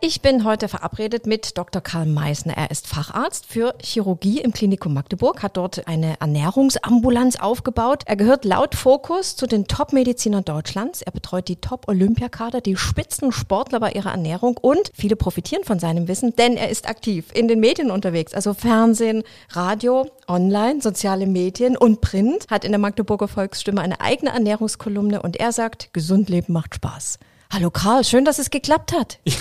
Ich bin heute verabredet mit Dr. Karl Meissner. Er ist Facharzt für Chirurgie im Klinikum Magdeburg, hat dort eine Ernährungsambulanz aufgebaut. Er gehört laut Fokus zu den Top-Medizinern Deutschlands. Er betreut die Top-Olympiakader, die Spitzensportler bei ihrer Ernährung und viele profitieren von seinem Wissen, denn er ist aktiv in den Medien unterwegs, also Fernsehen, Radio, Online, soziale Medien und Print, hat in der Magdeburger Volksstimme eine eigene Ernährungskolumne und er sagt, gesund leben macht Spaß. Hallo Karl, schön, dass es geklappt hat. Ja,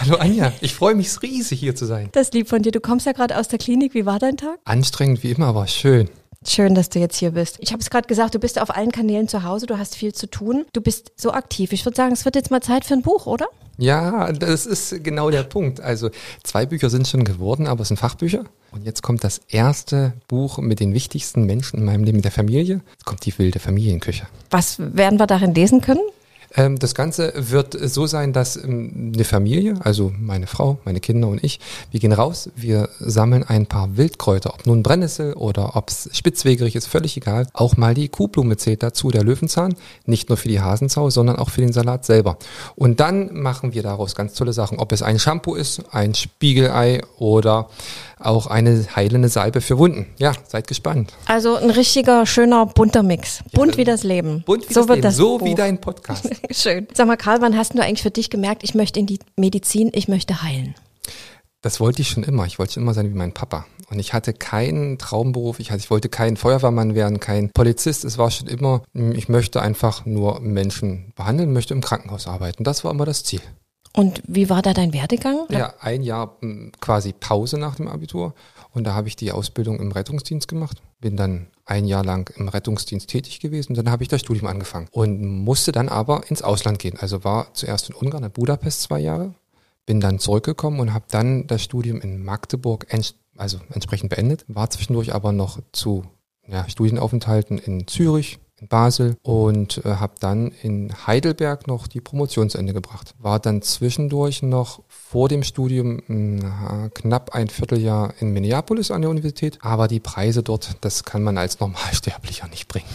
hallo Anja, ich freue mich riesig hier zu sein. Das lieb von dir. Du kommst ja gerade aus der Klinik. Wie war dein Tag? Anstrengend wie immer, aber schön. Schön, dass du jetzt hier bist. Ich habe es gerade gesagt, du bist auf allen Kanälen zu Hause, du hast viel zu tun, du bist so aktiv. Ich würde sagen, es wird jetzt mal Zeit für ein Buch, oder? Ja, das ist genau der Punkt. Also zwei Bücher sind schon geworden, aber es sind Fachbücher. Und jetzt kommt das erste Buch mit den wichtigsten Menschen in meinem Leben, mit der Familie. Jetzt kommt die wilde Familienküche. Was werden wir darin lesen können? Ähm, das Ganze wird so sein, dass ähm, eine Familie, also meine Frau, meine Kinder und ich, wir gehen raus, wir sammeln ein paar Wildkräuter, ob nun Brennnessel oder ob es spitzwegerig ist, völlig egal. Auch mal die Kuhblume zählt dazu, der Löwenzahn, nicht nur für die Hasensau, sondern auch für den Salat selber. Und dann machen wir daraus ganz tolle Sachen, ob es ein Shampoo ist, ein Spiegelei oder auch eine heilende Salbe für Wunden. Ja, seid gespannt. Also ein richtiger, schöner, bunter Mix. Bunt wie das Leben. Bunt wie so das wird Leben, das so Buch. wie dein Podcast. Schön. Sag mal, Karl, wann hast du eigentlich für dich gemerkt, ich möchte in die Medizin, ich möchte heilen? Das wollte ich schon immer. Ich wollte schon immer sein wie mein Papa. Und ich hatte keinen Traumberuf. Ich, hatte, ich wollte kein Feuerwehrmann werden, kein Polizist. Es war schon immer, ich möchte einfach nur Menschen behandeln, möchte im Krankenhaus arbeiten. Das war immer das Ziel. Und wie war da dein Werdegang? Ja, ein Jahr m, quasi Pause nach dem Abitur. Und da habe ich die Ausbildung im Rettungsdienst gemacht. Bin dann ein Jahr lang im Rettungsdienst tätig gewesen. Dann habe ich das Studium angefangen. Und musste dann aber ins Ausland gehen. Also war zuerst in Ungarn, in Budapest zwei Jahre. Bin dann zurückgekommen und habe dann das Studium in Magdeburg ents also entsprechend beendet. War zwischendurch aber noch zu ja, Studienaufenthalten in Zürich, in Basel und äh, habe dann in Heidelberg noch die Promotion zu Ende gebracht. War dann zwischendurch noch vor dem Studium mh, knapp ein Vierteljahr in Minneapolis an der Universität, aber die Preise dort, das kann man als Normalsterblicher nicht bringen.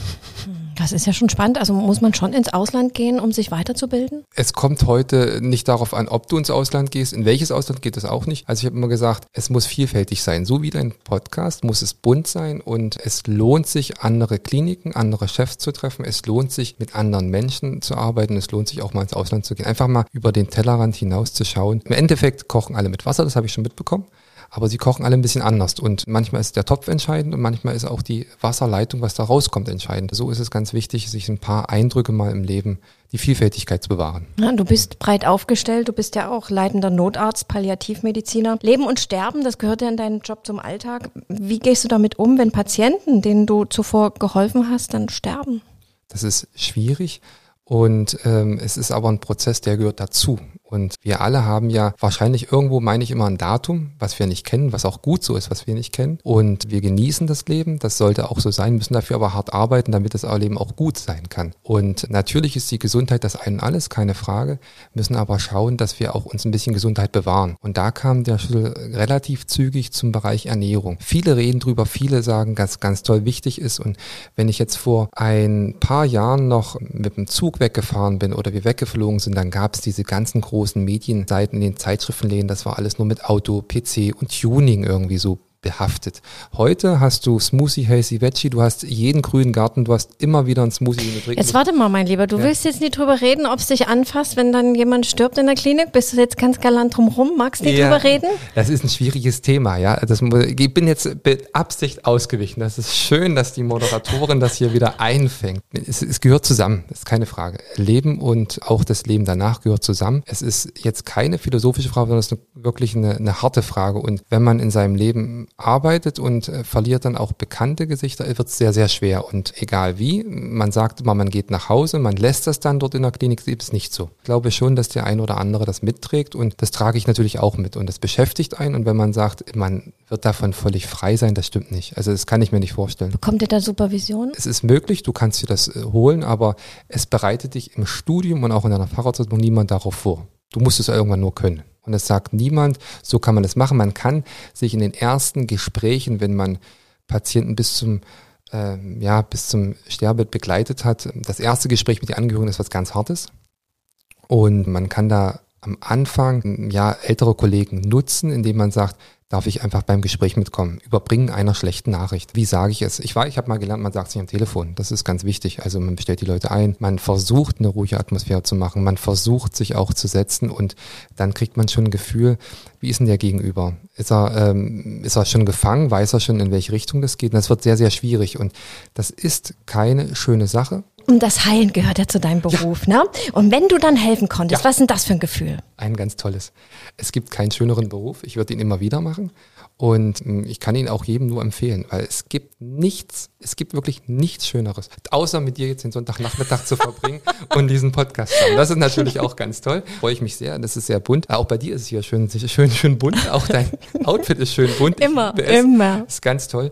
Das ist ja schon spannend. Also muss man schon ins Ausland gehen, um sich weiterzubilden? Es kommt heute nicht darauf an, ob du ins Ausland gehst. In welches Ausland geht es auch nicht. Also ich habe immer gesagt, es muss vielfältig sein. So wie dein Podcast muss es bunt sein und es lohnt sich, andere Kliniken, andere Chefs zu treffen. Es lohnt sich, mit anderen Menschen zu arbeiten. Es lohnt sich auch mal ins Ausland zu gehen. Einfach mal über den Tellerrand hinaus zu schauen. Im Endeffekt kochen alle mit Wasser, das habe ich schon mitbekommen. Aber sie kochen alle ein bisschen anders. Und manchmal ist der Topf entscheidend und manchmal ist auch die Wasserleitung, was da rauskommt, entscheidend. So ist es ganz wichtig, sich ein paar Eindrücke mal im Leben, die Vielfältigkeit zu bewahren. Ja, du bist breit aufgestellt, du bist ja auch leitender Notarzt, Palliativmediziner. Leben und Sterben, das gehört ja in deinen Job zum Alltag. Wie gehst du damit um, wenn Patienten, denen du zuvor geholfen hast, dann sterben? Das ist schwierig. Und ähm, es ist aber ein Prozess, der gehört dazu. Und wir alle haben ja wahrscheinlich irgendwo, meine ich immer, ein Datum, was wir nicht kennen, was auch gut so ist, was wir nicht kennen. Und wir genießen das Leben, das sollte auch so sein, müssen dafür aber hart arbeiten, damit das Leben auch gut sein kann. Und natürlich ist die Gesundheit das ein und alles, keine Frage, müssen aber schauen, dass wir auch uns ein bisschen Gesundheit bewahren. Und da kam der Schlüssel relativ zügig zum Bereich Ernährung. Viele reden drüber, viele sagen, dass ganz toll wichtig ist. Und wenn ich jetzt vor ein paar Jahren noch mit dem Zug weggefahren bin oder wir weggeflogen sind, dann gab es diese ganzen großen großen Medienseiten, in den Zeitschriftenläden, das war alles nur mit Auto, PC und Tuning irgendwie so behaftet. Heute hast du Smoothie Hazy Veggie, du hast jeden grünen Garten, du hast immer wieder einen Smoothie, den du trinken Jetzt warte mal, mein Lieber, du Ja. willst jetzt nicht drüber reden, ob es dich anfasst, wenn dann jemand stirbt in der Klinik? Bist du jetzt ganz galant drumrum? Magst nicht drüber reden? Das ist ein schwieriges Thema, ja. Das, ich bin jetzt mit Absicht ausgewichen. Das ist schön, dass die Moderatorin das hier wieder einfängt. Es, es gehört zusammen, das ist keine Frage. Leben und auch das Leben danach gehört zusammen. Es ist jetzt keine philosophische Frage, sondern es ist eine, wirklich eine, eine harte Frage. Und wenn man in seinem Leben arbeitet und äh, verliert dann auch bekannte Gesichter, wird es sehr, sehr schwer. Und egal wie, man sagt immer, man geht nach Hause, man lässt das dann dort in der Klinik, ist es nicht so. Ich glaube schon, dass der ein oder andere das mitträgt und das trage ich natürlich auch mit. Und das beschäftigt einen. Und wenn man sagt, man wird davon völlig frei sein, das stimmt nicht. Also das kann ich mir nicht vorstellen. Bekommt ihr da Supervision? Es ist möglich, du kannst dir das äh, holen, aber es bereitet dich im Studium und auch in deiner Facharztausbildung niemand darauf vor. Du musst es irgendwann nur können. Und es sagt niemand, so kann man das machen. Man kann sich in den ersten Gesprächen, wenn man Patienten bis zum äh, ja, bis zum Sterbebett begleitet hat. Das erste Gespräch mit den Angehörigen ist was ganz Hartes. Und man kann da am Anfang ja ältere Kollegen nutzen, indem man sagt, darf ich einfach beim Gespräch mitkommen. Überbringen einer schlechten Nachricht. Wie sage ich es? Ich war, ich habe mal gelernt, man sagt es nicht am Telefon. Das ist ganz wichtig. Also man bestellt die Leute ein, man versucht eine ruhige Atmosphäre zu machen, man versucht sich auch zu setzen und dann kriegt man schon ein Gefühl, wie ist denn der Gegenüber? Ist er, ähm, ist er schon gefangen? Weiß er schon, in welche Richtung das geht? Und das wird sehr, sehr schwierig. Und das ist keine schöne Sache. Und das Heilen gehört ja zu deinem Beruf, ja. ne? Und wenn du dann helfen konntest, ja. was ist denn das für ein Gefühl? Ein ganz tolles. Es gibt keinen schöneren Beruf. Ich würde ihn immer wieder machen. Und hm, ich kann ihn auch jedem nur empfehlen, weil es gibt nichts, es gibt wirklich nichts Schöneres, außer mit dir jetzt den Sonntagnachmittag zu verbringen und diesen Podcast zu haben. Das ist natürlich auch ganz toll. Freue ich mich sehr. Das ist sehr bunt. Auch bei dir ist es hier schön, schön, schön bunt. Auch dein Outfit ist schön bunt. Immer, immer. Ist ganz toll.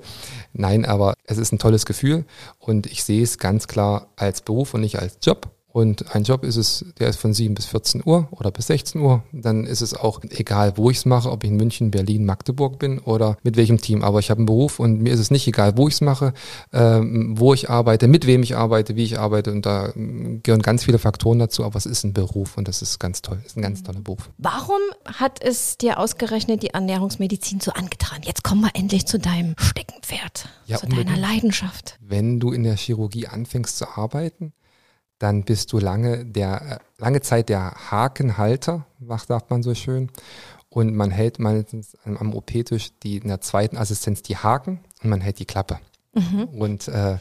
Nein, aber es ist ein tolles Gefühl und ich sehe es ganz klar als Beruf und nicht als Job. Und ein Job ist es, der ist von 7 bis 14 Uhr oder bis 16 Uhr. Dann ist es auch egal, wo ich es mache, ob ich in München, Berlin, Magdeburg bin oder mit welchem Team. Aber ich habe einen Beruf und mir ist es nicht egal, wo ich es mache, ähm, wo ich arbeite, mit wem ich arbeite, wie ich arbeite. Und da ähm, gehören ganz viele Faktoren dazu. Aber es ist ein Beruf und das ist ganz toll. Es ist ein ganz toller Beruf. Warum hat es dir ausgerechnet die Ernährungsmedizin so angetan? Jetzt kommen wir endlich zu deinem Steckenpferd, ja, zu unbedingt. deiner Leidenschaft. Wenn du in der Chirurgie anfängst zu arbeiten, dann bist du lange der äh, lange Zeit der Hakenhalter, sagt man so schön. Und man hält meistens am OP-Tisch die in der zweiten Assistenz die Haken und man hält die Klappe. Mhm. Und äh,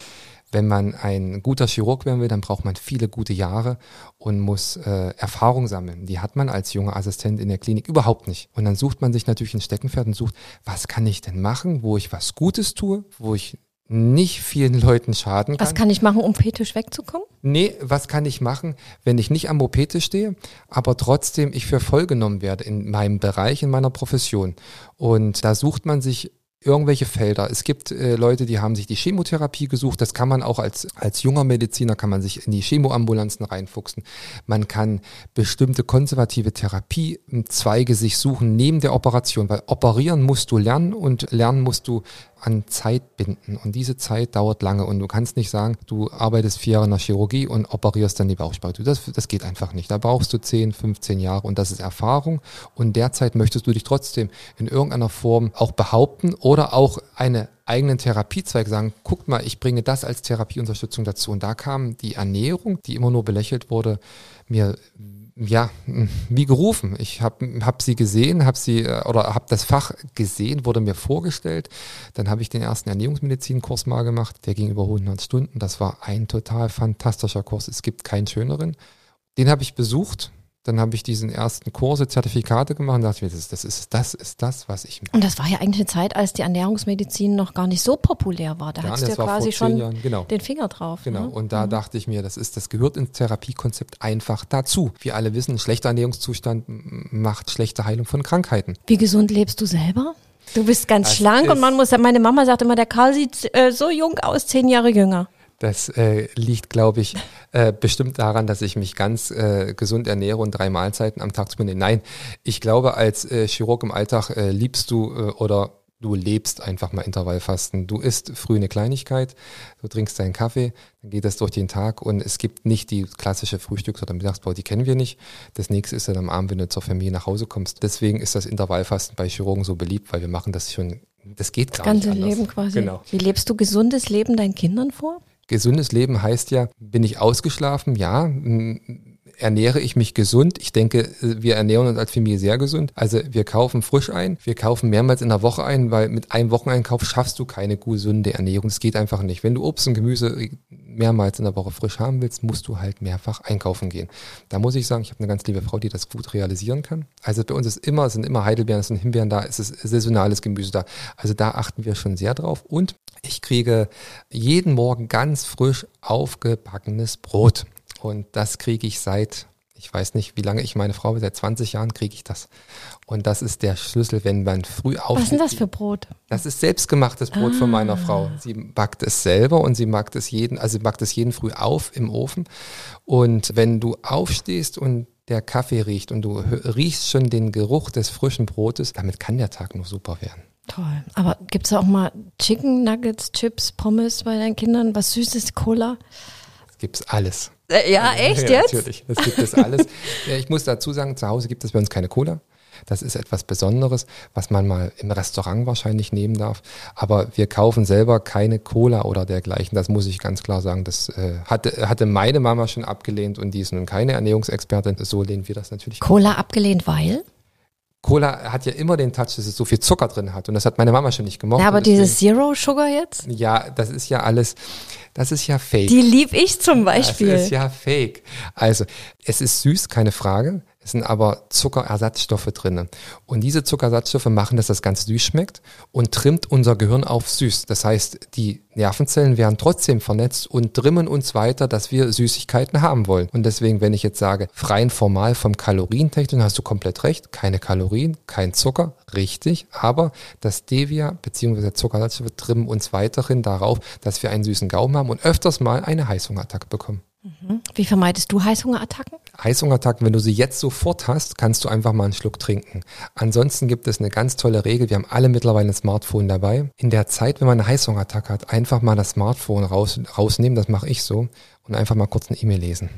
wenn man ein guter Chirurg werden will, dann braucht man viele gute Jahre und muss äh, Erfahrung sammeln. Die hat man als junger Assistent in der Klinik überhaupt nicht. Und dann sucht man sich natürlich ein Steckenpferd und sucht, was kann ich denn machen, wo ich was Gutes tue, wo ich nicht vielen Leuten schaden kann. Was kann ich machen, um fetisch wegzukommen? Nee, was kann ich machen, wenn ich nicht am OP-Tisch stehe, aber trotzdem ich für voll genommen werde in meinem Bereich, in meiner Profession. Und da sucht man sich irgendwelche Felder. Es gibt äh, Leute, die haben sich die Chemotherapie gesucht. Das kann man auch als, als junger Mediziner, kann man sich in die Chemoambulanzen reinfuchsen. Man kann bestimmte konservative Therapiezweige sich suchen neben der Operation, weil operieren musst du lernen und lernen musst du an Zeit binden. Und diese Zeit dauert lange. Und du kannst nicht sagen, du arbeitest vier Jahre in der Chirurgie und operierst dann die Bauchspeicheldrüse. Das, das geht einfach nicht. Da brauchst du 10, 15 Jahre und das ist Erfahrung. Und derzeit möchtest du dich trotzdem in irgendeiner Form auch behaupten oder auch eine eigenen Therapiezweig sagen, guckt mal, ich bringe das als Therapieunterstützung dazu. Und da kam die Ernährung, die immer nur belächelt wurde, mir ja, wie gerufen. Ich habe hab sie gesehen, habe sie äh, oder habe das Fach gesehen, wurde mir vorgestellt. Dann habe ich den ersten Ernährungsmedizinkurs mal gemacht, der ging über 100 Stunden. Das war ein total fantastischer Kurs. Es gibt keinen schöneren. Den habe ich besucht dann habe ich diesen ersten Kurse, Zertifikate gemacht und dachte mir, das, das, ist, das ist das, was ich mache. Und das war ja eigentlich eine Zeit, als die Ernährungsmedizin noch gar nicht so populär war. Da ja, hattest du ja quasi schon Jahren, genau. den Finger drauf. Genau. Ne? Und da mhm. dachte ich mir, das ist, das gehört ins Therapiekonzept einfach dazu. Wir alle wissen, ein schlechter Ernährungszustand macht schlechte Heilung von Krankheiten. Wie gesund lebst du selber? Du bist ganz das schlank und man muss, meine Mama sagt immer, der Karl sieht äh, so jung aus, zehn Jahre jünger. Das äh, liegt, glaube ich, äh, bestimmt daran, dass ich mich ganz äh, gesund ernähre und drei Mahlzeiten am Tag zu mir nehme. Nein, ich glaube, als äh, Chirurg im Alltag äh, liebst du äh, oder du lebst einfach mal Intervallfasten. Du isst früh eine Kleinigkeit, du trinkst deinen Kaffee, dann geht das durch den Tag und es gibt nicht die klassische Frühstücks- oder Mittagspause, die kennen wir nicht. Das nächste ist dann am Abend, wenn du zur Familie nach Hause kommst. Deswegen ist das Intervallfasten bei Chirurgen so beliebt, weil wir machen das schon, das geht das gar ganze nicht Leben quasi. Genau. Wie lebst du gesundes Leben deinen Kindern vor? Gesundes Leben heißt ja, bin ich ausgeschlafen? Ja. Ernähre ich mich gesund? Ich denke, wir ernähren uns als Familie sehr gesund. Also wir kaufen frisch ein, wir kaufen mehrmals in der Woche ein, weil mit einem Wocheneinkauf schaffst du keine gesunde Ernährung. Das geht einfach nicht. Wenn du Obst und Gemüse mehrmals in der Woche frisch haben willst, musst du halt mehrfach einkaufen gehen. Da muss ich sagen, ich habe eine ganz liebe Frau, die das gut realisieren kann. Also bei uns ist immer, es sind immer Heidelbeeren, es sind Himbeeren da, es ist saisonales Gemüse da. Also da achten wir schon sehr drauf. Und ich kriege jeden Morgen ganz frisch aufgebackenes Brot. Und das kriege ich seit, ich weiß nicht, wie lange ich meine Frau, seit 20 Jahren kriege ich das. Und das ist der Schlüssel, wenn man früh aufsteht. Was ist denn das für Brot? Das ist selbstgemachtes Brot ah. von meiner Frau. Sie backt es selber und sie backt es jeden, also sie backt es jeden früh auf im Ofen. Und wenn du aufstehst und der Kaffee riecht und du riechst schon den Geruch des frischen Brotes, damit kann der Tag nur super werden. Toll. Aber gibt es auch mal Chicken Nuggets, Chips, Pommes bei deinen Kindern? Was Süßes, Cola? Gibt es alles. Äh, ja, echt ja, jetzt? Natürlich, das gibt es alles. ich muss dazu sagen, zu Hause gibt es bei uns keine Cola. Das ist etwas Besonderes, was man mal im Restaurant wahrscheinlich nehmen darf. Aber wir kaufen selber keine Cola oder dergleichen. Das muss ich ganz klar sagen. Das äh, hatte, hatte meine Mama schon abgelehnt und die ist nun keine Ernährungsexpertin. So lehnen wir das natürlich. Cola abgelehnt, weil? Cola hat ja immer den Touch, dass es so viel Zucker drin hat. Und das hat meine Mama schon nicht gemocht. Ja, aber dieses Zero Sugar jetzt? Ja, das ist ja alles, das ist ja fake. Die lieb ich zum Beispiel. Das ist ja fake. Also, es ist süß, keine Frage. Es sind aber Zuckerersatzstoffe drinne. Und diese Zuckerersatzstoffe machen, dass das Ganze süß schmeckt und trimmt unser Gehirn auf süß. Das heißt, die Nervenzellen werden trotzdem vernetzt und trimmen uns weiter, dass wir Süßigkeiten haben wollen. Und deswegen, wenn ich jetzt sage, freien formal vom Kalorientechnik, hast du komplett recht. Keine Kalorien, kein Zucker, richtig. Aber das Stevia bzw. Zuckerersatzstoffe trimmen uns weiterhin darauf, dass wir einen süßen Gaumen haben und öfters mal eine Heißhungerattacke bekommen. Mhm. Wie vermeidest du Heißhungerattacken? Heißhungerattacken, wenn du sie jetzt sofort hast, kannst du einfach mal einen Schluck trinken. Ansonsten gibt es eine ganz tolle Regel. Wir haben alle mittlerweile ein Smartphone dabei. In der Zeit, wenn man eine Heißhungerattacke hat, einfach mal das Smartphone raus, rausnehmen. Das mache ich so. Und einfach mal kurz eine E-Mail lesen.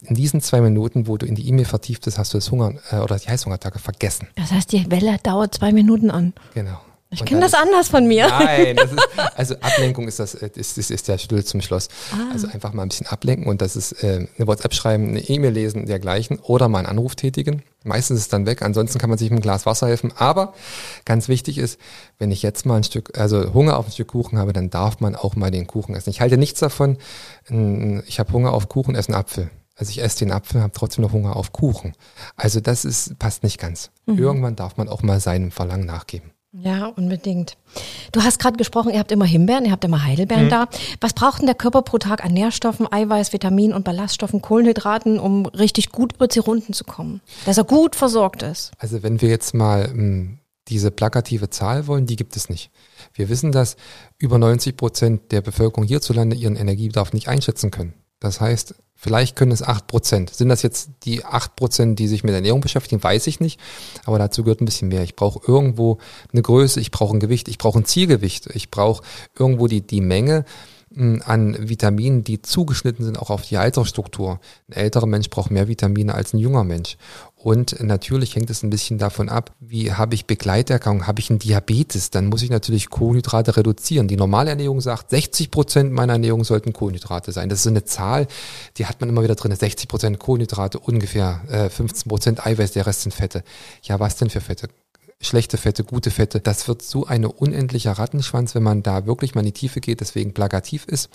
In diesen zwei Minuten, wo du in die E-Mail vertieft bist, hast du das Hunger äh, oder die Heißhungerattacke vergessen. Das heißt, die Welle dauert zwei Minuten an. Genau. Ich kenne das anders von mir. Nein, das ist, also Ablenkung ist das, äh, ist, ist, ist der Schlüssel zum Schloss. Ah. Also einfach mal ein bisschen ablenken und das ist äh, eine WhatsApp schreiben, eine E-Mail lesen, dergleichen oder mal einen Anruf tätigen. Meistens ist es dann weg, ansonsten kann man sich mit einem Glas Wasser helfen. Aber ganz wichtig ist, wenn ich jetzt mal ein Stück, also Hunger auf ein Stück Kuchen habe, dann darf man auch mal den Kuchen essen. Ich halte nichts davon, ich habe Hunger auf Kuchen, esse einen Apfel. Also ich esse den Apfel, habe trotzdem noch Hunger auf Kuchen. Also das ist, passt nicht ganz. Mhm. Irgendwann darf man auch mal seinem Verlangen nachgeben. Ja, unbedingt. Du hast gerade gesprochen, ihr habt immer Himbeeren, ihr habt immer Heidelbeeren mhm. da. Was braucht denn der Körper pro Tag an Nährstoffen, Eiweiß, Vitaminen und Ballaststoffen, Kohlenhydraten, um richtig gut über die Runden zu kommen? Dass er gut versorgt ist. Also wenn wir jetzt mal mh, hm, diese plakative Zahl wollen, die gibt es nicht. Wir wissen, dass über 90 Prozent der Bevölkerung hierzulande ihren Energiebedarf nicht einschätzen können. Das heißt, vielleicht können es acht Prozent. Sind das jetzt die acht Prozent, die sich mit Ernährung beschäftigen? Weiß ich nicht. Aber dazu gehört ein bisschen mehr. Ich brauche irgendwo eine Größe, ich brauche ein Gewicht, ich brauche ein Zielgewicht, ich brauche irgendwo die, die Menge hm, an Vitaminen, die zugeschnitten sind auch auf die Altersstruktur. Ein älterer Mensch braucht mehr Vitamine als ein junger Mensch. Und natürlich hängt es ein bisschen davon ab, wie habe ich Begleiterkrankungen, habe ich einen Diabetes, dann muss ich natürlich Kohlenhydrate reduzieren. Die normale Ernährung sagt, 60 Prozent meiner Ernährung sollten Kohlenhydrate sein. Das ist so eine Zahl, die hat man immer wieder drin. 60 Prozent Kohlenhydrate, ungefähr äh, 15 Prozent Eiweiß, der Rest sind Fette. Ja, was denn für Fette? schlechte Fette, gute Fette. Das wird so eine unendlicher Rattenschwanz, wenn man da wirklich mal in die Tiefe geht, deswegen plakativ ist.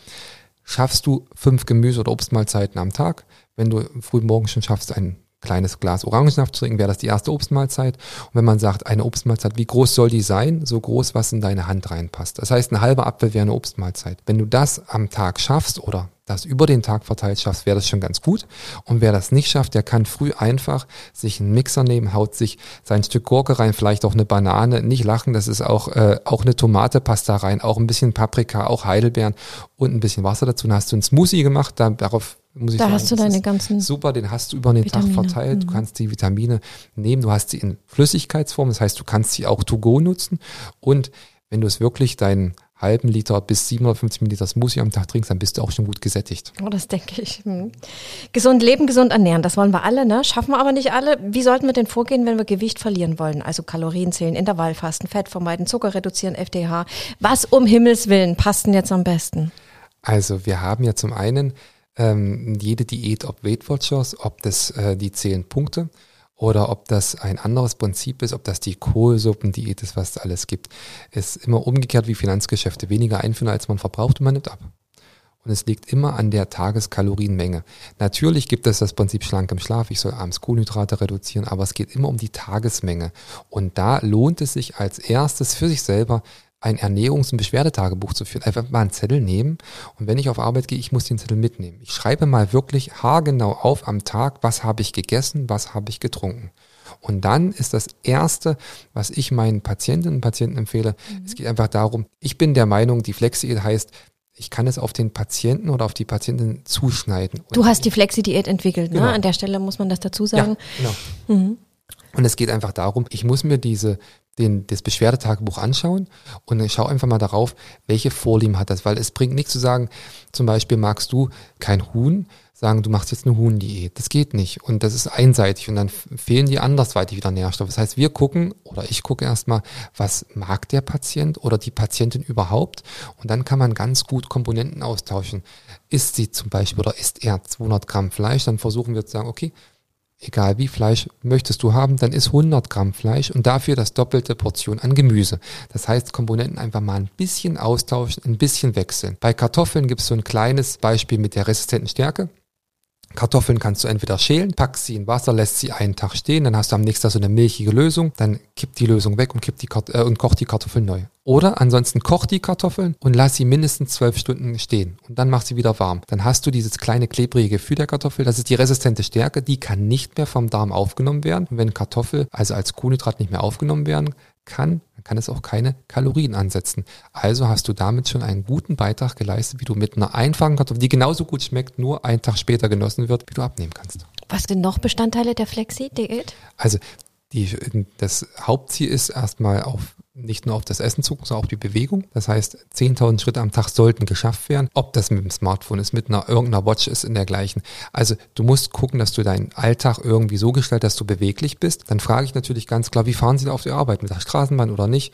Schaffst du fünf Gemüse- oder Obstmahlzeiten am Tag? Wenn du früh morgens schon schaffst, ein kleines Glas Orangensaft zu trinken, wäre das die erste Obstmahlzeit. Und wenn man sagt, eine Obstmahlzeit, wie groß soll die sein? So groß, was in deine Hand reinpasst. Das heißt, ein halber Apfel wäre eine Obstmahlzeit. Wenn du das am Tag schaffst oder das über den Tag verteilt schaffst, wäre das schon ganz gut. Und wer das nicht schafft, der kann früh einfach sich einen Mixer nehmen, haut sich sein Stück Gurke rein, vielleicht auch eine Banane, nicht lachen, das ist auch, äh, auch eine Tomatepasta rein, auch ein bisschen Paprika, auch Heidelbeeren und ein bisschen Wasser dazu. Dann hast du einen Smoothie gemacht, da, darauf muss ich da sagen, hast du deine ganzen super, den hast du über den Vitamine. Tag verteilt. Du mhm. kannst die Vitamine nehmen, du hast sie in Flüssigkeitsform, das heißt, du kannst sie auch to go nutzen und wenn du es wirklich deinen halben Liter bis 750 Milliliter Smoothie am Tag trinkst, dann bist du auch schon gut gesättigt. Oh, das denke ich. Hm. Gesund leben, gesund ernähren, das wollen wir alle, ne? Schaffen wir aber nicht alle. Wie sollten wir denn vorgehen, wenn wir Gewicht verlieren wollen? Also Kalorien zählen, Intervallfasten, Fett vermeiden, Zucker reduzieren, FDH. Was um Himmels Willen passt denn jetzt am besten? Also wir haben ja zum einen ähm, jede Diät, ob Weight Watchers, ob das äh, die zehn Punkte oder ob das ein anderes Prinzip ist, ob das die Kohlsuppendiät ist, was es alles gibt, ist immer umgekehrt wie Finanzgeschäfte. Weniger einführen, als man verbraucht und man nimmt ab. Und es liegt immer an der Tageskalorienmenge. Natürlich gibt es das Prinzip schlank im Schlaf. Ich soll abends Kohlenhydrate reduzieren, aber es geht immer um die Tagesmenge. Und da lohnt es sich als erstes für sich selber ein Ernährungs- und Beschwerdetagebuch zu führen. Einfach mal einen Zettel nehmen und wenn ich auf Arbeit gehe, ich muss den Zettel mitnehmen. Ich schreibe mal wirklich haargenau auf am Tag, was habe ich gegessen, was habe ich getrunken. Und dann ist das Erste, was ich meinen Patientinnen und Patienten empfehle, mhm. es geht einfach darum, ich bin der Meinung, die Flexi heißt, ich kann es auf den Patienten oder auf die Patientin zuschneiden. Du hast die Flexi-Diät entwickelt, ne? Genau. An der Stelle muss man das dazu sagen. Ja, genau. Mhm. Und es geht einfach darum, ich muss mir diese, den, das Beschwerdetagebuch anschauen und ich schaue einfach mal darauf, welche Vorlieben hat das, weil es bringt nichts zu sagen, zum Beispiel magst du kein Huhn, sagen, du machst jetzt eine Huhndiät. Das geht nicht. Und das ist einseitig und dann fehlen dir andersweitig wieder Nährstoffe. Das heißt, wir gucken oder ich gucke erstmal, was mag der Patient oder die Patientin überhaupt? Und dann kann man ganz gut Komponenten austauschen. Isst sie zum Beispiel oder isst er 200 Gramm Fleisch, dann versuchen wir zu sagen, okay, egal wie Fleisch möchtest du haben, dann ist 100 Gramm Fleisch und dafür das doppelte Portion an Gemüse. Das heißt, Komponenten einfach mal ein bisschen austauschen, ein bisschen wechseln. Bei Kartoffeln gibt es so ein kleines Beispiel mit der resistenten Stärke. Kartoffeln kannst du entweder schälen, packst sie in Wasser, lässt sie einen Tag stehen, dann hast du am nächsten Tag so eine milchige Lösung, dann kippt die Lösung weg und, kippt die äh, und kocht die Kartoffeln neu. Oder ansonsten koch die Kartoffeln und lass sie mindestens zwölf Stunden stehen und dann mach sie wieder warm. Dann hast du dieses kleine klebrige Gefühl der Kartoffel, das ist die resistente Stärke, die kann nicht mehr vom Darm aufgenommen werden. Und wenn Kartoffel also als Kohlenhydrat nicht mehr aufgenommen werden kann, dann kann es auch keine Kalorien ansetzen. Also hast du damit schon einen guten Beitrag geleistet, wie du mit einer einfachen Kartoffel, die genauso gut schmeckt, nur einen Tag später genossen wird, wie du abnehmen kannst. Was sind noch Bestandteile der Flexi-Diät? Also die, das Hauptziel ist erstmal auf nicht nur auf das Essen zu sondern auch die Bewegung. Das heißt, 10.000 Schritte am Tag sollten geschafft werden. Ob das mit dem Smartphone ist, mit einer irgendeiner Watch ist, in dergleichen. Also du musst gucken, dass du deinen Alltag irgendwie so gestaltest, dass du beweglich bist. Dann frage ich natürlich ganz klar, wie fahren Sie auf die Arbeit? Mit der Straßenbahn oder nicht?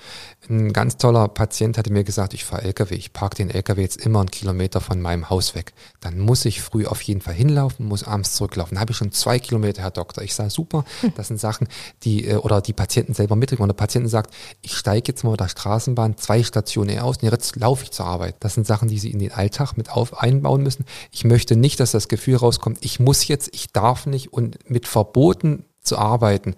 Ein ganz toller Patient hatte mir gesagt, ich fahre LKW. Ich parke den LKW jetzt immer einen Kilometer von meinem Haus weg. Dann muss ich früh auf jeden Fall hinlaufen, muss abends zurücklaufen. Dann habe ich schon zwei Kilometer, Herr Doktor. Ich sage, super. Das sind Sachen, die, äh, oder die Patienten selber mitkriegen. Und der Patient sagt, ich steige jetzt mal mit der Straßenbahn zwei Stationen aus und jetzt laufe ich zur Arbeit. Das sind Sachen, die Sie in den Alltag mit auf, einbauen müssen. Ich möchte nicht, dass das Gefühl rauskommt, ich muss jetzt, ich darf nicht und mit Verboten zu arbeiten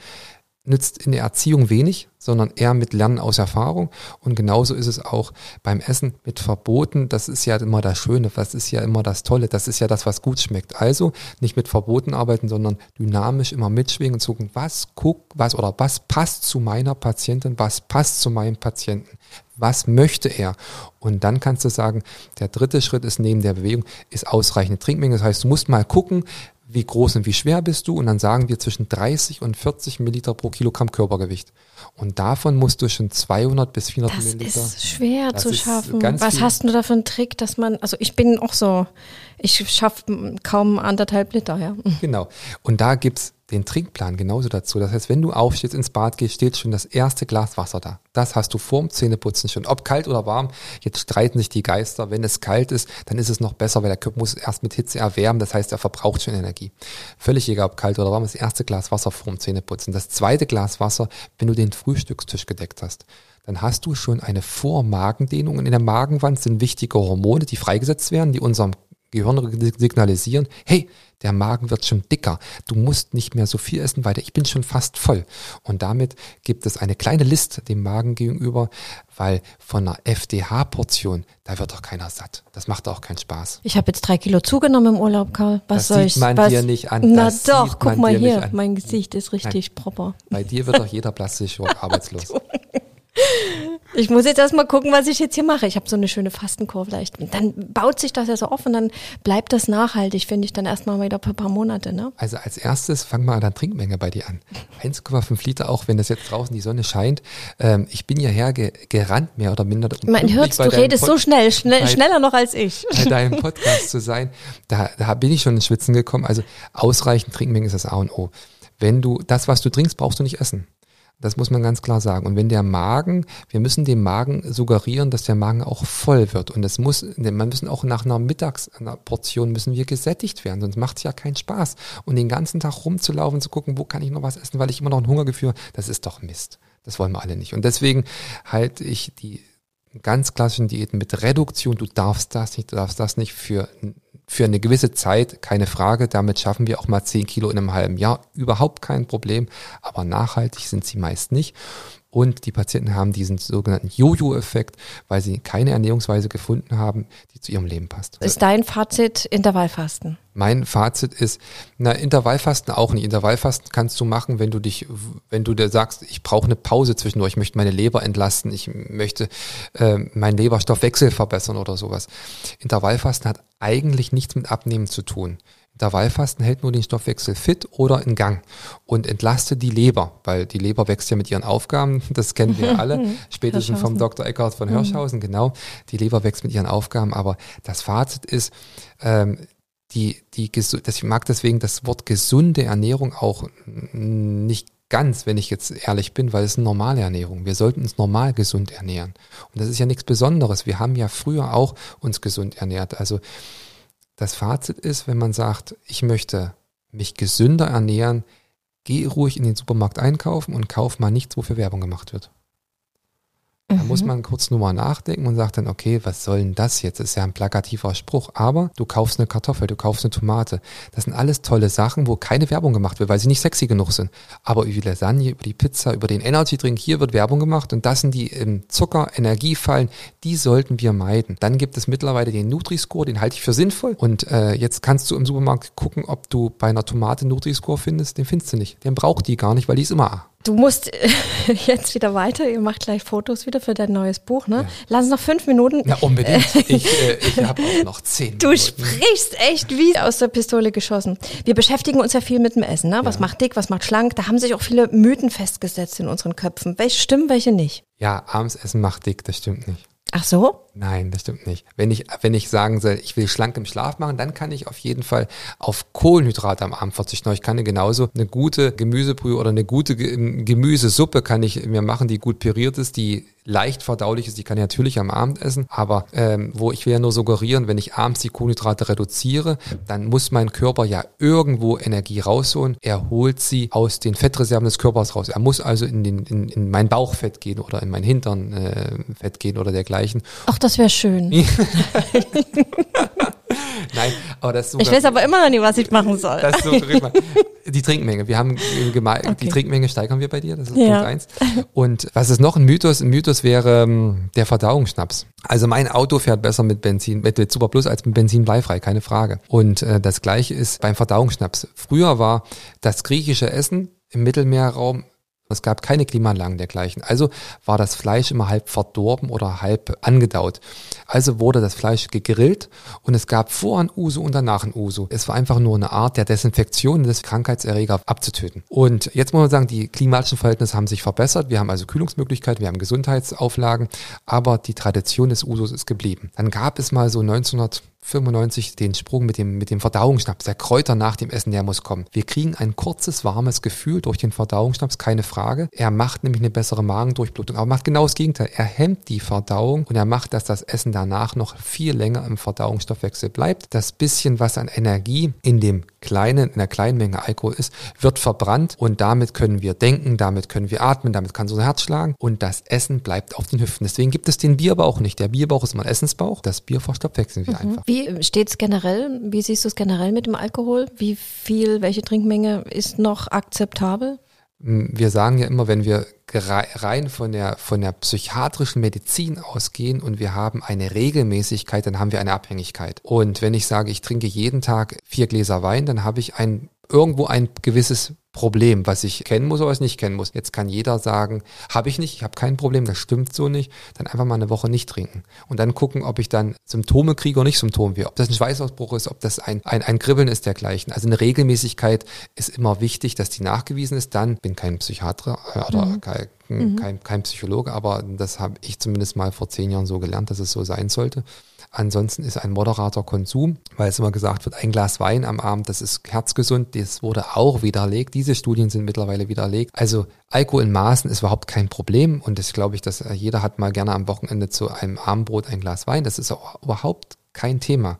nützt in der Erziehung wenig, sondern eher mit Lernen aus Erfahrung. Und genauso ist es auch beim Essen mit Verboten. Das ist ja immer das Schöne, das ist ja immer das Tolle, das ist ja das, was gut schmeckt. Also nicht mit Verboten arbeiten, sondern dynamisch immer mitschwingen und gucken, was guckt, was oder was passt zu meiner Patientin, was passt zu meinem Patienten. Was möchte er? Und dann kannst du sagen, der dritte Schritt ist neben der Bewegung, ist ausreichende Trinkmenge. Das heißt, du musst mal gucken, wie groß und wie schwer bist du? Und dann sagen wir zwischen 30 und 40 Milliliter pro Kilogramm Körpergewicht. Und davon musst du schon 200 bis 400 das Milliliter. Das ist schwer Das zu ist schaffen. Was hast du da für einen Trick, dass man, also ich bin auch so, ich schaffe kaum anderthalb Liter, ja. Genau. Und da gibt's den Trinkplan genauso dazu. Das heißt, wenn du aufstehst, ins Bad gehst, steht schon das erste Glas Wasser da. Das hast du vorm Zähneputzen schon. Ob kalt oder warm, jetzt streiten sich die Geister. Wenn es kalt ist, dann ist es noch besser, weil der Körper muss erst mit Hitze erwärmen. Das heißt, er verbraucht schon Energie. Völlig egal, ob kalt oder warm, das erste Glas Wasser vorm Zähneputzen. Das zweite Glas Wasser, wenn du den Frühstückstisch gedeckt hast. Dann hast du schon eine Vormagendehnung. Und in der Magenwand sind wichtige Hormone, die freigesetzt werden, die unserem Gehirn signalisieren, hey, der Magen wird schon dicker. Du musst nicht mehr so viel essen, weil ich bin schon fast voll. Und damit gibt es eine kleine List dem Magen gegenüber, weil von einer FDH-Portion, da wird doch keiner satt. Das macht auch keinen Spaß. Ich habe jetzt drei Kilo zugenommen im Urlaub, Karl. Was Das soll sieht ich? man was? dir nicht an. Na Das doch, sieht guck mal hier. Mein Gesicht ist richtig proper. Bei dir wird doch jeder Plastikchirurg arbeitslos. Ich muss jetzt erstmal gucken, was ich jetzt hier mache. Ich habe so eine schöne Fastenkurve vielleicht. Dann baut sich das ja so auf und dann bleibt das nachhaltig, finde ich dann erstmal wieder per paar Monate, ne? Also als erstes fang mal an der Trinkmenge bei dir an. 1,5 Liter, auch wenn das jetzt draußen die Sonne scheint. Ähm, ich bin hierher ge gerannt, mehr oder minder. um Man hört, du redest Pod- so schnell, schnell bei- schneller noch als ich. bei deinem Podcast zu sein. Da, da bin ich schon ins Schwitzen gekommen. Also ausreichend Trinkmengen ist das A und O. Wenn du das, was du trinkst, brauchst du nicht essen. Das muss man ganz klar sagen. Und wenn der Magen, wir müssen dem Magen suggerieren, dass der Magen auch voll wird. Und es muss, man müssen auch nach einer Mittags, einer Portion müssen wir gesättigt werden, sonst macht es ja keinen Spaß. Und den ganzen Tag rumzulaufen, zu gucken, wo kann ich noch was essen, weil ich immer noch ein Hungergefühl, habe, das ist doch Mist. Das wollen wir alle nicht. Und deswegen halte ich die ganz klassischen Diäten mit Reduktion, du darfst das nicht, du darfst das nicht für, für eine gewisse Zeit, keine Frage. Damit schaffen wir auch mal 10 Kilo in einem halben Jahr. Überhaupt kein Problem. Aber nachhaltig sind sie meist nicht. Und die Patienten haben diesen sogenannten Jojo-Effekt, weil sie keine Ernährungsweise gefunden haben, die zu ihrem Leben passt. Ist dein Fazit Intervallfasten? Mein Fazit ist, na, Intervallfasten auch nicht. Intervallfasten kannst du machen, wenn du dich, wenn du dir sagst, ich brauche eine Pause zwischendurch, ich möchte meine Leber entlasten, ich möchte äh, meinen Leberstoffwechsel verbessern oder sowas. Intervallfasten hat eigentlich nichts mit Abnehmen zu tun. Intervallfasten hält nur den Stoffwechsel fit oder in Gang und entlastet die Leber, weil die Leber wächst ja mit ihren Aufgaben, das kennen wir alle, spätestens vom Dr. Eckhard von Hirschhausen, mhm. genau, die Leber wächst mit ihren Aufgaben, aber das Fazit ist, ähm, die, die, das, ich mag deswegen das Wort gesunde Ernährung auch nicht ganz, wenn ich jetzt ehrlich bin, weil es eine normale Ernährung. Wir sollten uns normal gesund ernähren. Und das ist ja nichts Besonderes. Wir haben ja früher auch uns gesund ernährt. Also das Fazit ist, wenn man sagt, ich möchte mich gesünder ernähren, geh ruhig in den Supermarkt einkaufen und kauf mal nichts, wofür Werbung gemacht wird. Da muss mhm. man kurz nur mal nachdenken und sagt dann, okay, was soll denn das jetzt? Das ist ja ein plakativer Spruch. Aber du kaufst eine Kartoffel, du kaufst eine Tomate. Das sind alles tolle Sachen, wo keine Werbung gemacht wird, weil sie nicht sexy genug sind. Aber über die Lasagne, über die Pizza, über den Energy Drink, hier wird Werbung gemacht und das sind die im Zucker, Energiefallen, die sollten wir meiden. Dann gibt es mittlerweile den Nutri-Score, den halte ich für sinnvoll. Und äh, jetzt kannst du im Supermarkt gucken, ob du bei einer Tomate Nutri-Score findest. Den findest du nicht. Den braucht die gar nicht, weil die ist immer A. Du musst jetzt wieder weiter. Ihr macht gleich Fotos wieder für dein neues Buch, ne? Ja. Lass uns noch fünf Minuten. Ja, unbedingt. Ich, äh, ich habe auch noch zehn. Du Minuten. sprichst echt wie aus der Pistole geschossen. Wir beschäftigen uns ja viel mit dem Essen, ne? Was ja. macht dick, was macht schlank? Da haben sich auch viele Mythen festgesetzt in unseren Köpfen. Welche stimmen, welche nicht? Ja, abends essen macht dick, das stimmt nicht. Ach so? Nein, das stimmt nicht. Wenn ich, wenn ich sagen soll, ich will schlank im Schlaf machen, dann kann ich auf jeden Fall auf Kohlenhydrate am Abend verzichten. Ich kann genauso eine gute Gemüsebrühe oder eine gute Gemüsesuppe kann ich mir machen, die gut püriert ist, die leicht verdaulich ist, die kann ich natürlich am Abend essen, aber ähm, wo ich will ja nur suggerieren, wenn ich abends die Kohlenhydrate reduziere, dann muss mein Körper ja irgendwo Energie rausholen. Er holt sie aus den Fettreserven des Körpers raus. Er muss also in, den, in, in mein Bauchfett gehen oder in mein Hinternfett äh, gehen oder dergleichen. Ach, das wäre schön. Nein, aber das Ich weiß aber immer noch nicht, was ich machen soll. Das suggeriert man. Die Trinkmenge. Wir haben okay. die Trinkmenge steigern wir bei dir. Das ist ja. Punkt eins. Und was ist noch ein Mythos? Ein Mythos wäre ähm, der Verdauungsschnaps. Also mein Auto fährt besser mit Benzin, mit, mit Super Plus als mit Benzin bleifrei, keine Frage. Und äh, das gleiche ist beim Verdauungsschnaps. Früher war das griechische Essen im Mittelmeerraum es gab keine Klimaanlagen dergleichen. Also war das Fleisch immer halb verdorben oder halb angedaut. Also wurde das Fleisch gegrillt und es gab vor ein Uso und danach ein Uso. Es war einfach nur eine Art der Desinfektion des Krankheitserreger abzutöten. Und jetzt muss man sagen, die klimatischen Verhältnisse haben sich verbessert. Wir haben also Kühlungsmöglichkeiten, wir haben Gesundheitsauflagen, aber die Tradition des Usos ist geblieben. Dann gab es mal so 1900 95 den Sprung mit dem, mit dem Verdauungsschnaps. Der Kräuter nach dem Essen, der muss kommen. Wir kriegen ein kurzes, warmes Gefühl durch den Verdauungsschnaps, keine Frage. Er macht nämlich eine bessere Magendurchblutung, aber macht genau das Gegenteil. Er hemmt die Verdauung und er macht, dass das Essen danach noch viel länger im Verdauungsstoffwechsel bleibt. Das bisschen, was an Energie in dem kleinen, in der kleinen Menge Alkohol ist, wird verbrannt und damit können wir denken, damit können wir atmen, damit kann unser Herz schlagen und das Essen bleibt auf den Hüften. Deswegen gibt es den Bierbauch nicht. Der Bierbauch ist mal Essensbauch, das Bier verstoffwechseln wir mhm. einfach. Wie steht es generell? Wie siehst du es generell mit dem Alkohol? Wie viel, welche Trinkmenge ist noch akzeptabel? Wir sagen ja immer, wenn wir rein von der, von der psychiatrischen Medizin ausgehen und wir haben eine Regelmäßigkeit, dann haben wir eine Abhängigkeit. Und wenn ich sage, ich trinke jeden Tag vier Gläser Wein, dann habe ich ein, irgendwo ein gewisses Problem, was ich kennen muss oder was ich nicht kennen muss. Jetzt kann jeder sagen, habe ich nicht, ich habe kein Problem, das stimmt so nicht, dann einfach mal eine Woche nicht trinken und dann gucken, ob ich dann Symptome kriege oder nicht Symptome wie, ob das ein Schweißausbruch ist, ob das ein, ein, ein Kribbeln ist dergleichen. Also eine Regelmäßigkeit ist immer wichtig, dass die nachgewiesen ist. Dann bin kein Psychiater äh, oder mhm. kein, mhm. kein, kein Psychologe, aber das habe ich zumindest mal vor zehn Jahren so gelernt, dass es so sein sollte. Ansonsten ist ein moderater Konsum, weil es immer gesagt wird, ein Glas Wein am Abend, das ist herzgesund, das wurde auch widerlegt. Diese Studien sind mittlerweile widerlegt. Also Alkohol in Maßen ist überhaupt kein Problem und das glaube ich, dass jeder hat mal gerne am Wochenende zu einem Abendbrot ein Glas Wein. Das ist auch überhaupt kein Thema.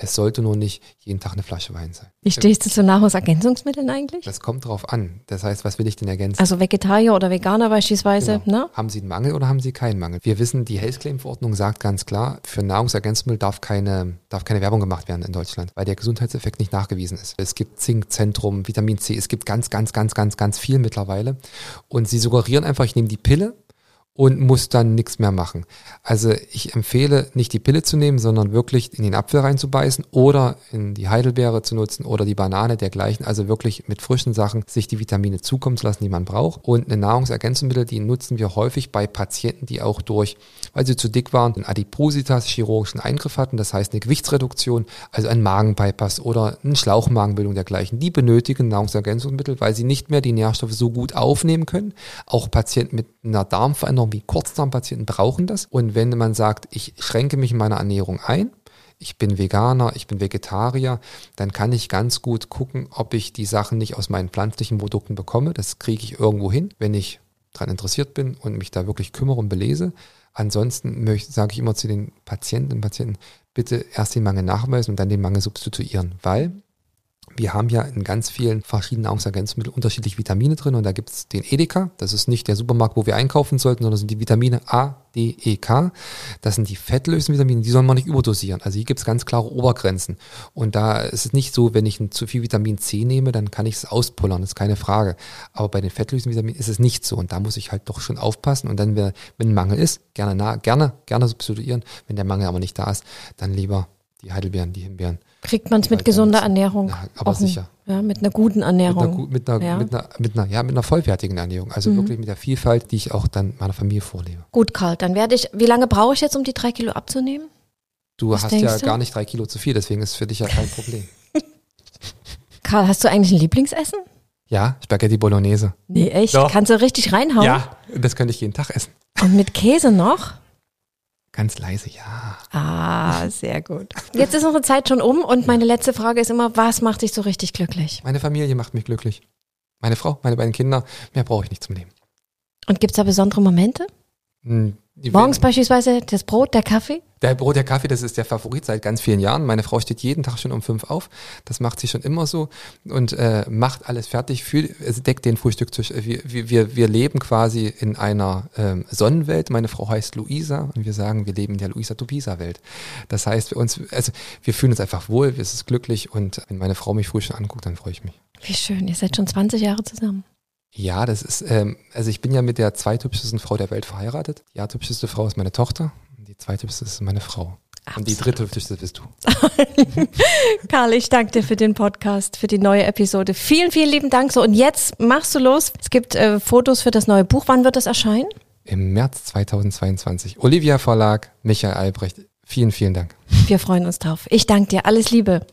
Es sollte nur nicht jeden Tag eine Flasche Wein sein. Wie stehst du zu Nahrungsergänzungsmitteln eigentlich? Das kommt drauf an. Das heißt, was will ich denn ergänzen? Also Vegetarier oder Veganer beispielsweise, Genau. ne? Haben Sie einen Mangel oder haben Sie keinen Mangel? Wir wissen, die Health Claim Verordnung sagt ganz klar, für Nahrungsergänzungsmittel darf keine, darf keine Werbung gemacht werden in Deutschland, weil der Gesundheitseffekt nicht nachgewiesen ist. Es gibt Zinkzentrum, Vitamin C, es gibt ganz, ganz, ganz, ganz, ganz viel mittlerweile. Und sie suggerieren einfach, ich nehme die Pille und muss dann nichts mehr machen. Also ich empfehle nicht die Pille zu nehmen, sondern wirklich in den Apfel reinzubeißen oder in die Heidelbeere zu nutzen oder die Banane dergleichen. Also wirklich mit frischen Sachen sich die Vitamine zukommen zu lassen, die man braucht. Und eine Nahrungsergänzungsmittel, die nutzen wir häufig bei Patienten, die auch durch, weil sie zu dick waren, einen Adipositas chirurgischen Eingriff hatten, das heißt eine Gewichtsreduktion, also ein Magenbypass oder eine Schlauchmagenbildung dergleichen. Die benötigen Nahrungsergänzungsmittel, weil sie nicht mehr die Nährstoffe so gut aufnehmen können. Auch Patienten mit einer Darmveränderung wie Kurzdarmpatienten brauchen das. Und wenn man sagt, ich schränke mich in meiner Ernährung ein, ich bin Veganer, ich bin Vegetarier, dann kann ich ganz gut gucken, ob ich die Sachen nicht aus meinen pflanzlichen Produkten bekomme. Das kriege ich irgendwo hin, wenn ich daran interessiert bin und mich da wirklich kümmere und belese. Ansonsten sage ich immer zu den Patienten und Patienten, bitte erst den Mangel nachweisen und dann den Mangel substituieren, weil wir haben ja in ganz vielen verschiedenen Nahrungsergänzungsmitteln unterschiedliche Vitamine drin und da gibt es den Edeka, das ist nicht der Supermarkt, wo wir einkaufen sollten, sondern das sind die Vitamine A, D, E, K. Das sind die fettlösenden Vitamine, die soll man nicht überdosieren. Also hier gibt es ganz klare Obergrenzen. Und da ist es nicht so, wenn ich zu viel Vitamin C nehme, dann kann ich es auspullern, das ist keine Frage. Aber bei den fettlösenden Vitaminen ist es nicht so und da muss ich halt doch schon aufpassen und dann, wenn ein Mangel ist, gerne, nah, gerne, gerne substituieren. Wenn der Mangel aber nicht da ist, dann lieber die Heidelbeeren, die Himbeeren. Kriegt man es mit gesunder Ernährung? Ja, aber sicher. Ja, mit einer guten Ernährung. Mit einer, mit einer, Ja. mit einer, mit einer, ja, mit einer vollwertigen Ernährung. Also Mhm. wirklich mit der Vielfalt, die ich auch dann meiner Familie vorlebe. Gut, Karl, dann werde ich, wie lange brauche ich jetzt, um die drei Kilo abzunehmen? Du Was hast ja du? gar nicht drei Kilo zu viel, deswegen ist für dich ja kein Problem. Karl, hast du eigentlich ein Lieblingsessen? Ja, Spaghetti Bolognese. Nee, echt? Doch. Kannst du richtig reinhauen? Ja, das könnte ich jeden Tag essen. Und mit Käse noch? Ganz leise, ja. Ah, sehr gut. Jetzt ist unsere Zeit schon um und meine letzte Frage ist immer, was macht dich so richtig glücklich? Meine Familie macht mich glücklich. Meine Frau, meine beiden Kinder, mehr brauche ich nicht zum Leben. Und gibt's da besondere Momente? Morgens beispielsweise das Brot, der Kaffee? Der Brot, der Kaffee, das ist der Favorit seit ganz vielen Jahren. Meine Frau steht jeden Tag schon um fünf auf. Das macht sie schon immer so und äh, macht alles fertig. Für, es deckt den Frühstückstisch. Wir, wir, wir, leben quasi in einer ähm, Sonnenwelt. Meine Frau heißt Luisa und wir sagen, wir leben in der Luisa-Tobisa-Welt. Das heißt, für uns, also wir fühlen uns einfach wohl, wir sind glücklich und wenn meine Frau mich früh schon anguckt, dann freue ich mich. Wie schön, ihr seid schon 20 Jahre zusammen. Ja, das ist, ähm, also ich bin ja mit der zweithübschesten Frau der Welt verheiratet. Die erthübscheste Frau ist meine Tochter und die zweithübscheste ist meine Frau. Und die Absolut. dritthübscheste bist du. Karl, ich danke dir für den Podcast, für die neue Episode. Vielen, vielen lieben Dank. So, und jetzt machst du los. Es gibt äh, Fotos für das neue Buch. Wann wird das erscheinen? Im März 2022. Olivia Verlag, Michael Albrecht. Vielen, vielen Dank. Wir freuen uns drauf. Ich danke dir. Alles Liebe.